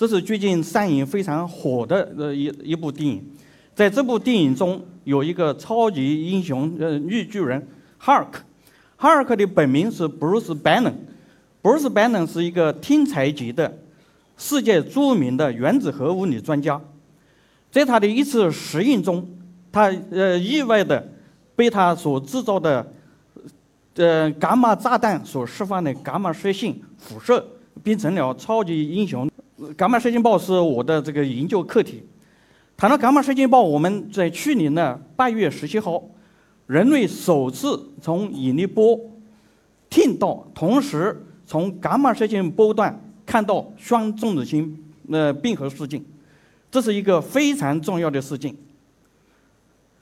这是最近上映非常火的呃一一部电影。在这部电影中，有一个超级英雄呃绿巨人哈尔克。哈尔克的本名是 Bruce Banner。Bruce Banner 是一个天才级的世界著名的原子核物理专家。在他的一次实验中，他呃意外的被他所制造的呃伽马炸弹所释放的伽马射线辐射，变成了超级英雄。伽马射线暴是我的这个研究课题。谈到伽马射线暴，我们在去年的八月十七号，人类首次从引力波听到，同时从伽马射线波段看到双中子星呃并合事件，这是一个非常重要的事件。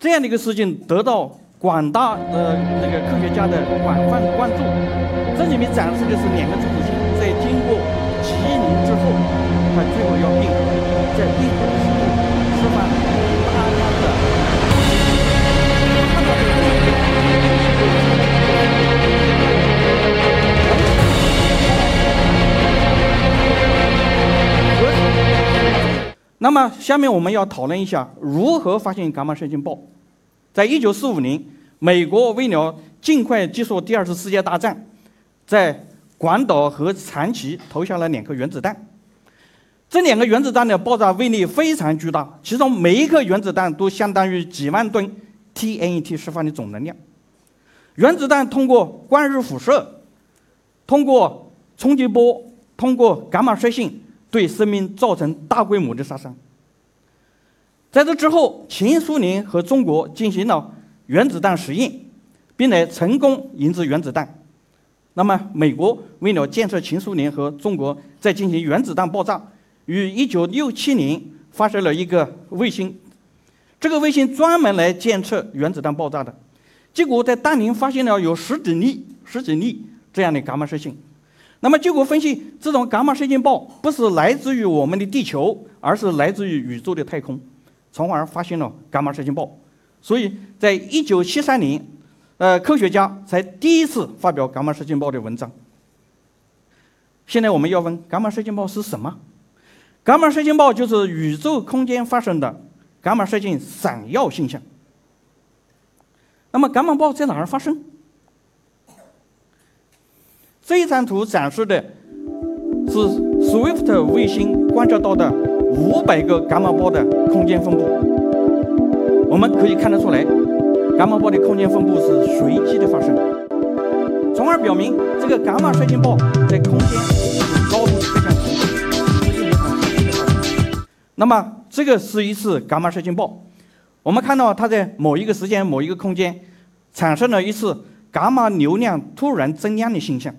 这样的一个事件得到广大呃那个科学家的广泛关注。这里面展示的是两个中子星在经过几亿年之后，它最后要并合，在并合的时候。释放大量的。那么，下面我们要讨论一下如何发现伽马射线暴。在一九四五年，美国为了尽快结束第二次世界大战，在广岛和长崎投下了两颗原子弹。这两个原子弹的爆炸威力非常巨大，其中每一颗原子弹都相当于几万吨 TNT 释放的总能量。原子弹通过光日辐射、通过冲击波、通过伽马射线，对生命造成大规模的杀伤。在这之后，前苏联和中国进行了原子弹实验，并且成功研制原子弹。那么，美国为了建设前苏联和中国在进行原子弹爆炸。于一九六七年发射了一个卫星，这个卫星专门来监测原子弹爆炸的，结果在当年发现了有十几粒、十几粒这样的伽马射线。那么结果分析，这种伽马射线暴不是来自于我们的地球，而是来自于宇宙的太空，从而发现了伽马射线暴。所以在一九七三年，呃，科学家才第一次发表伽马射线暴的文章。现在我们要问，伽马射线暴是什么？伽马射线暴就是宇宙空间发生的伽马射线闪耀现象。那么，伽马暴在哪儿发生？这一张图展示的是 Swift 卫星观测到的五百个伽马暴的空间分布。我们可以看得出来，伽马暴的空间分布是随机的发生，从而表明这个伽马射线暴在空间有高度那么，这个是一次伽马射线暴。我们看到它在某一个时间、某一个空间，产生了一次伽马流量突然增量的现象。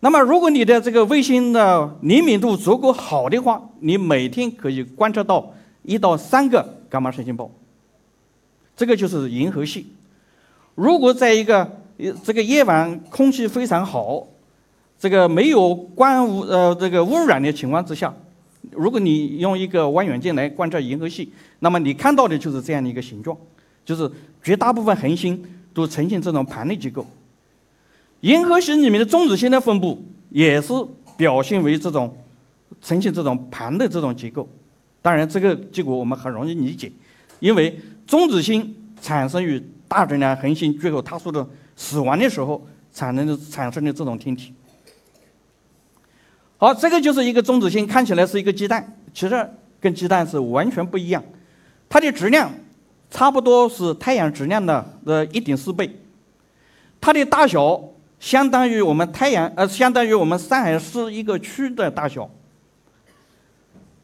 那么，如果你的这个卫星的灵敏度足够好的话，你每天可以观测到一到三个伽马射线暴。这个就是银河系。如果在一个这个夜晚空气非常好，这个没有光污呃这个污染的情况之下。如果你用一个望远镜来观察银河系，那么你看到的就是这样的一个形状，就是绝大部分恒星都呈现这种盘类结构。银河系里面的中子星的分布也是表现为这种呈现这种盘的这种结构。当然，这个结果我们很容易理解，因为中子星产生于大质量恒星最后它速的死亡的时候产生的产生的这种天体。好，这个就是一个中子星，看起来是一个鸡蛋，其实跟鸡蛋是完全不一样。它的质量差不多是太阳质量的呃一点四倍，它的大小相当于我们太阳呃相当于我们上海市一个区的大小。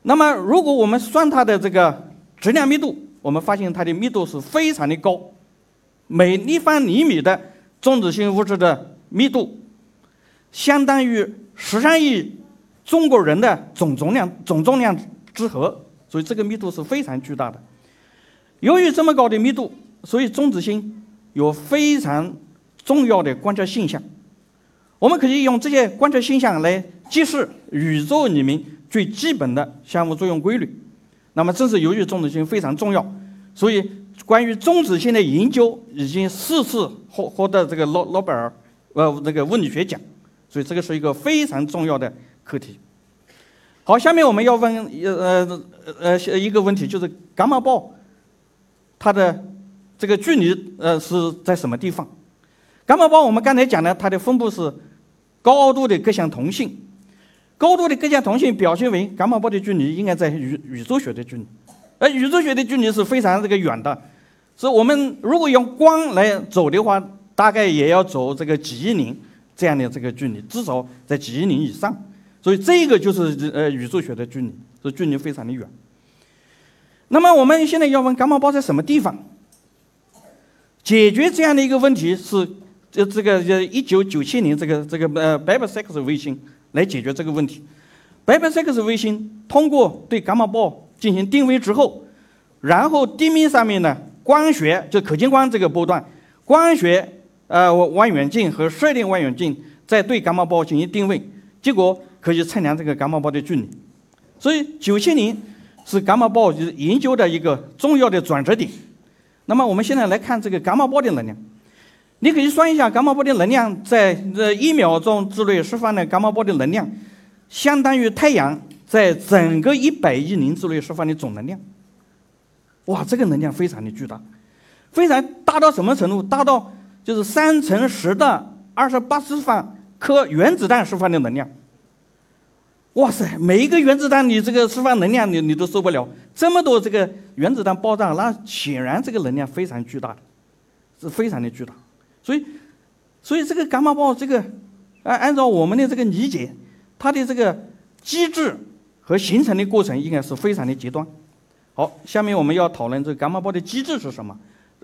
那么，如果我们算它的这个质量密度，我们发现它的密度是非常的高，每立方厘米的中子星物质的密度相当于十三亿。中国人的总重量总重量之和，所以这个密度是非常巨大的。由于这么高的密度，所以中子星有非常重要的观测现象。我们可以用这些观测现象来揭示宇宙里面最基本的相互作用规律。那么，正是由于中子星非常重要，所以关于中子星的研究已经四次获获得这个诺诺贝尔呃这个物理学奖。所以这个是一个非常重要的。课题。好，下面我们要问一呃呃呃一个问题，就是伽马暴它的这个距离呃是在什么地方？伽马暴我们刚才讲的，它的分布是高度的各项同性，高度的各项同性表现为伽马暴的距离应该在宇宇宙学的距离，而宇宙学的距离是非常这个远的，所以我们如果用光来走的话，大概也要走这个几亿年这样的这个距离，至少在几亿年以上。所以这个就是呃宇宙学的距离，这距离非常的远。那么我们现在要问伽马暴在什么地方？解决这样的一个问题是，这这个呃一九九七年这个这个呃 Babsec 卫星来解决这个问题。Babsec 卫星通过对伽马暴进行定位之后，然后地面上面呢光学就可见光这个波段，光学呃望远镜和射电望远镜在对伽马暴进行定位，结果。可以测量这个伽马暴的距离，所以九七年是伽马暴就是研究的一个重要的转折点。那么我们现在来看这个伽马暴的能量，你可以算一下伽马暴的能量在这一秒钟之内释放的伽马暴的能量，相当于太阳在整个一百亿年之内释放的总能量。哇，这个能量非常的巨大，非常大到什么程度？大到就是三乘十的二十八次方颗原子弹释放的能量。哇塞！每一个原子弹你这个释放能量，你你都受不了。这么多这个原子弹爆炸，那显然这个能量非常巨大的，是非常的巨大。所以，所以这个伽马暴这个，按按照我们的这个理解，它的这个机制和形成的过程应该是非常的极端。好，下面我们要讨论这个伽马暴的机制是什么？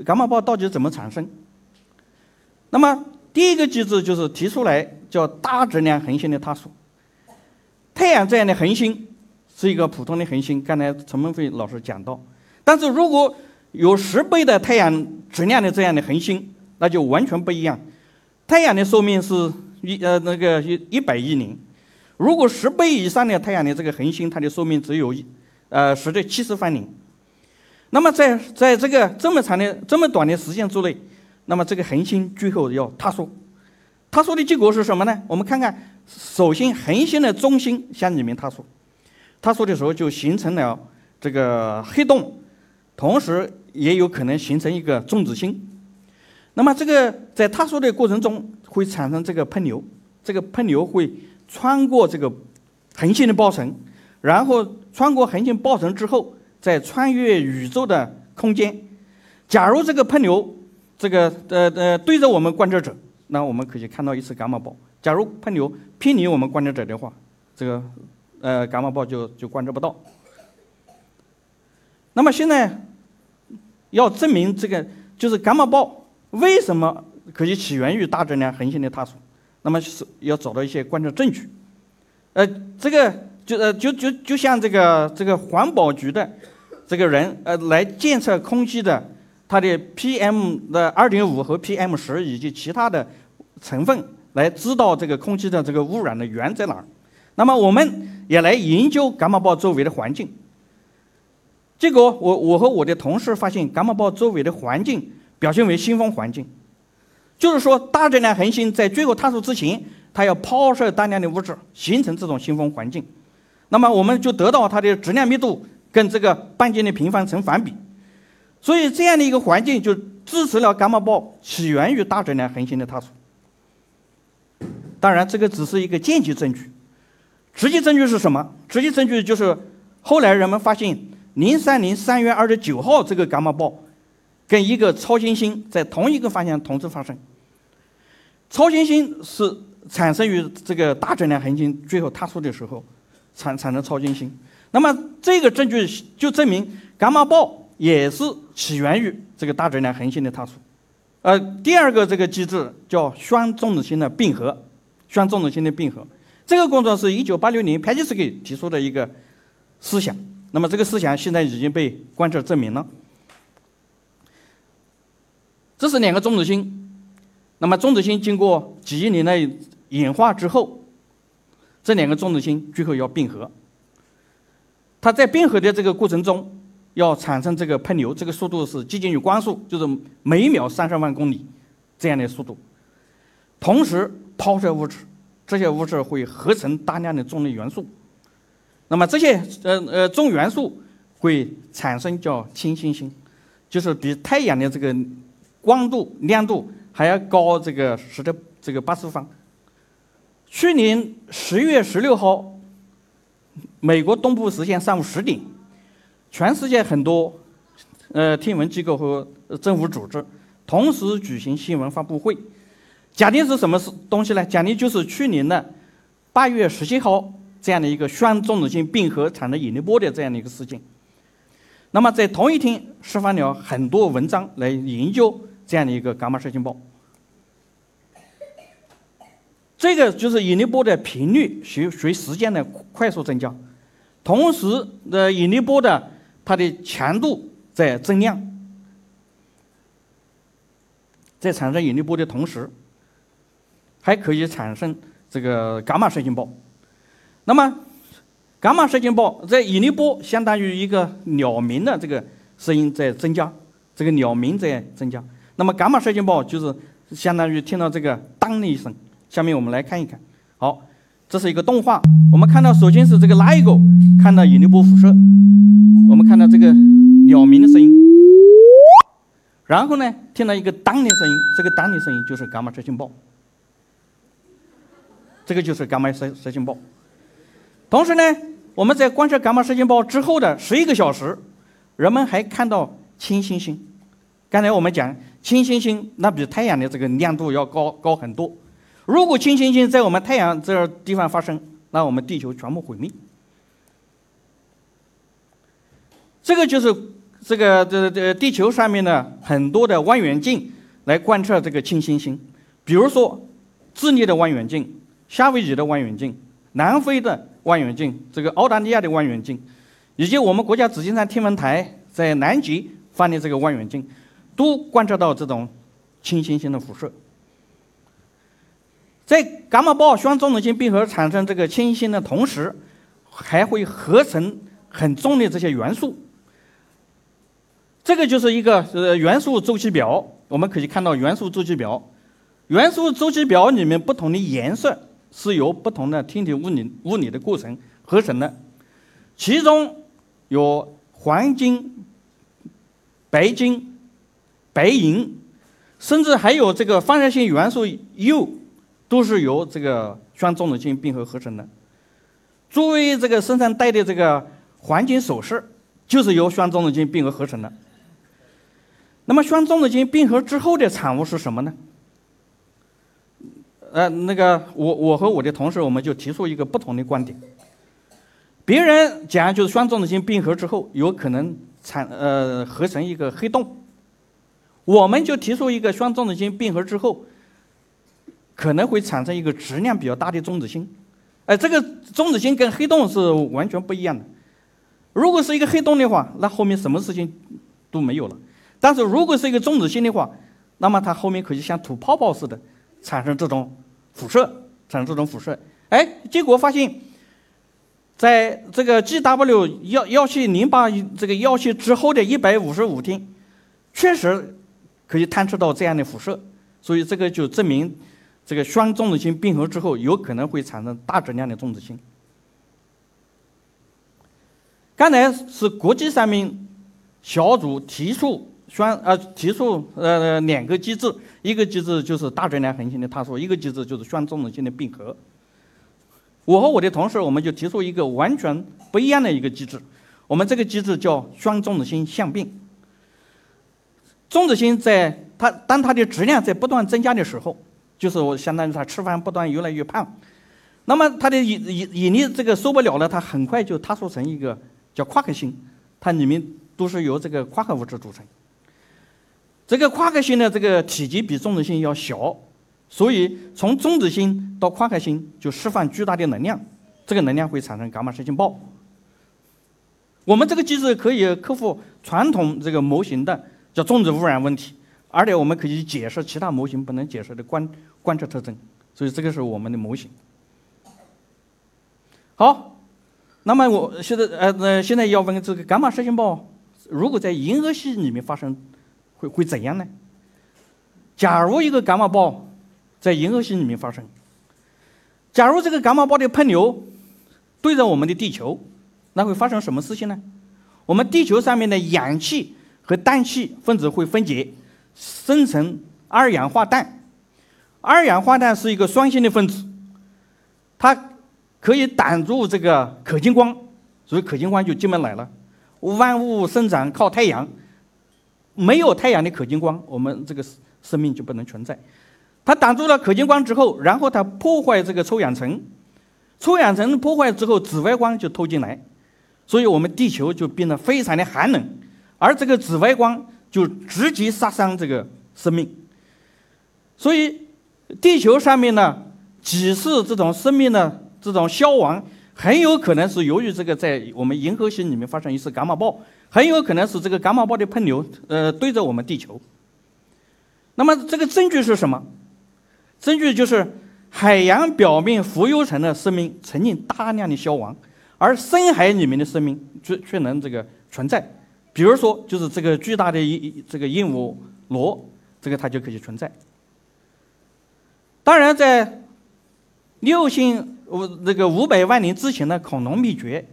伽马暴到底怎么产生？那么第一个机制就是提出来叫大质量恒星的探索。太阳这样的恒星是一个普通的恒星，刚才陈梦飞老师讲到。但是如果有十倍的太阳质量的这样的恒星，那就完全不一样。太阳的寿命是一呃那个一一百亿年，如果十倍以上的太阳的这个恒星，它的寿命只有一呃十的七十万年。那么在在这个这么长的这么短的时间之内，那么这个恒星最后要塌缩。塌缩的结果是什么呢？我们看看。首先，恒星的中心向里面塌缩，塌缩的时候就形成了这个黑洞，同时也有可能形成一个中子星。那么，这个在塌缩的过程中会产生这个喷流，这个喷流会穿过这个恒星的包层，然后穿过恒星包层之后，再穿越宇宙的空间。假如这个喷流，这个呃呃对着我们观测者，那我们可以看到一次伽马暴。假如喷流偏离我们观测者的话，这个呃伽马暴就就观测不到。那么现在要证明这个就是伽马暴为什么可以起源于大质量恒星的塌缩，那么是要找到一些观测证据。呃，这个就呃就就就像这个这个环保局的这个人呃来监测空气的它的 PM 的二点五和 PM 十以及其他的成分。来知道这个空气的这个污染的源在哪，那么我们也来研究伽马暴周围的环境。结果我我和我的同事发现，伽马暴周围的环境表现为星风环境，就是说大质量恒星在最后塌缩之前，它要抛射大量的物质，形成这种星风环境。那么我们就得到它的质量密度跟这个半径的平方成反比，所以这样的一个环境就支持了伽马暴起源于大质量恒星的塌缩。当然，这个只是一个间接证据，直接证据是什么？直接证据就是后来人们发现，零三年三月二十九号这个伽马暴跟一个超新星在同一个方向同时发生。超新星是产生于这个大质量恒星最后塌缩的时候产产生超新星。那么这个证据就证明伽马暴也是起源于这个大质量恒星的塌缩。呃，第二个这个机制叫双中子星的并合。双中子星的并合，这个工作是一九八六年潘基斯基提出的一个思想。那么这个思想现在已经被观测证明了。这是两个中子星，那么中子星经过几亿年的演化之后，这两个中子星最后要并合。它在并合的这个过程中，要产生这个喷流，这个速度是接近于光速，就是每秒三十万公里这样的速度。同时抛射物质，这些物质会合成大量的重力元素，那么这些呃呃重元素会产生叫氢星星，就是比太阳的这个光度亮度还要高这个十的这个八次方。去年十月十六号，美国东部时间上午十点，全世界很多呃天文机构和政府组织同时举行新闻发布会，讲的是什么是东西呢？讲的就是去年的八月十七号这样的一个双中子星并合产生引力波的这样的一个事件。那么在同一天释放了很多文章来研究这样的一个伽马射线暴。这个就是引力波的频率随随时间的快速增加，同时的引力波的它的强度在增量，在产生引力波的同时，还可以产生这个伽马射线暴。那么，伽马射线暴在引力波相当于一个鸟鸣的这个声音在增加，这个鸟鸣在增加。那么，伽马射线暴就是相当于听到这个当的一声。下面我们来看一看，好，这是一个动画。我们看到，首先是这个 LIGO 看到引力波辐射，我们看到这个鸟鸣的声音，然后呢，听到一个当的声音，这个当的声音就是伽马射线暴，这个就是伽马射射线暴。同时呢，我们在观测伽马射线暴之后的十一个小时，人们还看到氢星星。刚才我们讲氢星星，那比太阳的这个亮度要高高很多。如果氢星星在我们太阳这地方发生，那我们地球全部毁灭。这个就是这个这这地球上面的很多的望远镜来观测这个氢星星，比如说智利的望远镜、夏威夷的望远镜、南非的望远镜、这个澳大利亚的望远镜，以及我们国家紫金山天文台在南极放的这个望远镜，都观测到这种氢星星的辐射。在伽马暴双中子星并合产生这个氢星的同时，还会合成很重的这些元素。这个就是一个呃元素周期表，我们可以看到元素周期表。元素周期表里面不同的颜色是由不同的天体物理物理的过程合成的，其中有黄金、白金、白银，甚至还有这个放射性元素铀。都是由这个双中子星并合合成的。作为这个身上戴的这个黄金首饰，就是由双中子星并合合成的。那么双中子星并合之后的产物是什么呢？呃，那个我我和我的同事我们就提出一个不同的观点。别人讲就是双中子星并合之后有可能产呃合成一个黑洞，我们就提出一个双中子星并合之后。可能会产生一个质量比较大的中子星，哎，这个中子星跟黑洞是完全不一样的。如果是一个黑洞的话，那后面什么事情都没有了。但是如果是一个中子星的话，那么它后面可以像吐泡泡似的产生这种辐射，产生这种辐射。哎，结果发现，在这个 GW 幺幺七零八这个幺七之后的一百五十五天，确实可以探测到这样的辐射，所以这个就证明。这个双中子星并合之后，有可能会产生大质量的中子星。刚才是国际上面小组提出双呃提出呃两个机制，一个机制就是大质量恒星的探索，一个机制就是双中子星的并合。我和我的同事我们就提出一个完全不一样的一个机制，我们这个机制叫双中子星相并。中子星在它当它的质量在不断增加的时候。就是我相当于他吃饭不断越来越胖，那么他的引引引力这个受不了了，他很快就塌缩成一个叫夸克星，它里面都是由这个夸克物质组成。这个夸克星的这个体积比中子星要小，所以从中子星到夸克星就释放巨大的能量，这个能量会产生伽马射线暴。我们这个机制可以克服传统这个模型的叫中子污染问题。而且我们可以解释其他模型不能解释的观观测特征，所以这个是我们的模型。好，那么我现在呃呃现在要问这个伽马射线暴，如果在银河系里面发生，会会怎样呢？假如一个伽马暴在银河系里面发生，假如这个伽马暴的喷流对着我们的地球，那会发生什么事情呢？我们地球上面的氧气和氮气分子会分解，生成二氧化氮。二氧化氮是一个双性的分子，它可以挡住这个可见光，所以可见光就进不来了。万物生长靠太阳，没有太阳的可见光，我们这个生命就不能存在。它挡住了可见光之后，然后它破坏这个臭氧层，臭氧层破坏之后，紫外光就透进来，所以我们地球就变得非常的寒冷，而这个紫外光就直接杀伤这个生命，所以。地球上面呢，几次这种生命的这种消亡，很有可能是由于这个在我们银河系里面发生一次伽马暴，很有可能是这个伽马暴的喷流，呃，对着我们地球。那么这个证据是什么？证据就是海洋表面浮游层的生命曾经大量的消亡，而深海里面的生命却却能这个存在。比如说，就是这个巨大的一这个鹦鹉螺，这个它就可以存在。当然，在六星五那个五百万年之前的恐龙灭绝，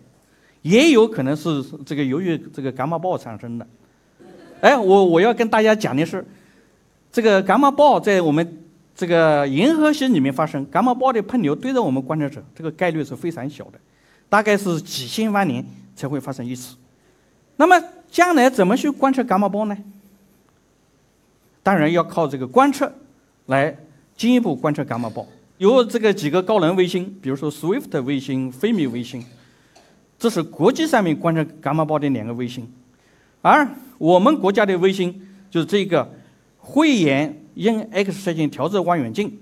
也有可能是这个由于这个伽马暴产生的。哎，我我要跟大家讲的是，这个伽马暴在我们这个银河系里面发生，伽马暴的喷流对着我们观测者，这个概率是非常小的，大概是几千万年才会发生一次。那么将来怎么去观测伽马暴呢？当然要靠这个观测来。进一步观测伽马暴，有这个几个高能卫星，比如说 Swift 卫星、飞米卫星，这是国际上面观测伽马暴的两个卫星。而我们国家的卫星就是这个慧眼鹰 X 射线调制望远镜，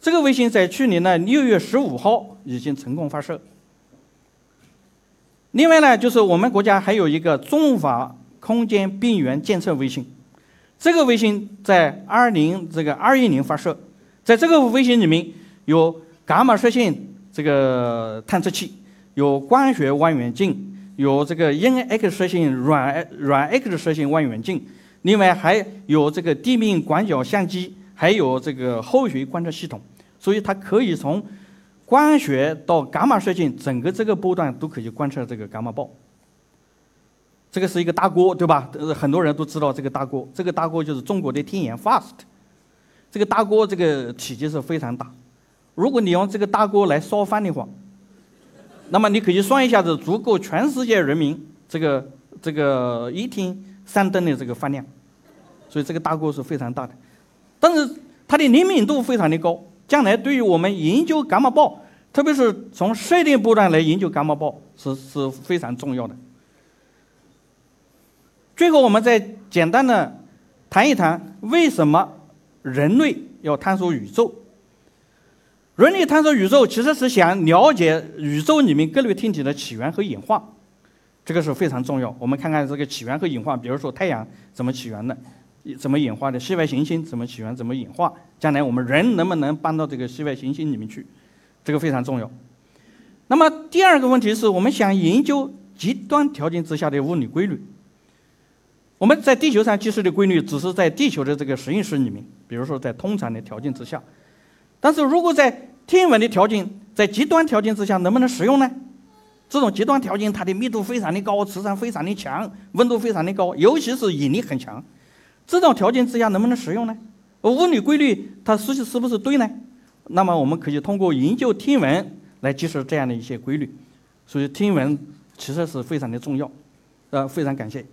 这个卫星在去年的六月十五号已经成功发射。另外呢，就是我们国家还有一个中法空间边缘监测卫星，这个卫星在二零这个二一年发射。在这个卫星里面有伽马射线这个探测器，有光学望远镜，有这个阴 X 射线软软 X 射线望远镜，另外还有这个地面广角相机，还有这个后续观测系统，所以它可以从光学到伽马射线整个这个波段都可以观测这个伽马暴。这个是一个大锅，对吧？很多人都知道这个大锅，这个大锅就是中国的天眼 FAST。这个大锅这个体积是非常大，如果你用这个大锅来烧饭的话，那么你可以算一下子，足够全世界人民这个这个一天三顿的这个饭量，所以这个大锅是非常大的，但是它的灵敏度非常的高，将来对于我们研究伽马暴，特别是从射电波段来研究伽马暴是是非常重要的。最后，我们再简单的谈一谈为什么。人类要探索宇宙，人类探索宇宙其实是想了解宇宙里面各类天体的起源和演化，这个是非常重要。我们看看这个起源和演化，比如说太阳怎么起源的，怎么演化的；系外行星怎么起源，怎么演化？将来我们人能不能搬到这个系外行星里面去？这个非常重要。那么第二个问题是我们想研究极端条件之下的物理规律。我们在地球上计算的规律，只是在地球的这个实验室里面，比如说在通常的条件之下。但是如果在天文的条件，在极端条件之下，能不能使用呢？这种极端条件，它的密度非常的高，磁场非常的强，温度非常的高，尤其是引力很强。这种条件之下能不能使用呢？物理规律它实际是不是对呢？那么我们可以通过研究天文来揭示这样的一些规律。所以天文其实是非常的重要。呃，非常感谢。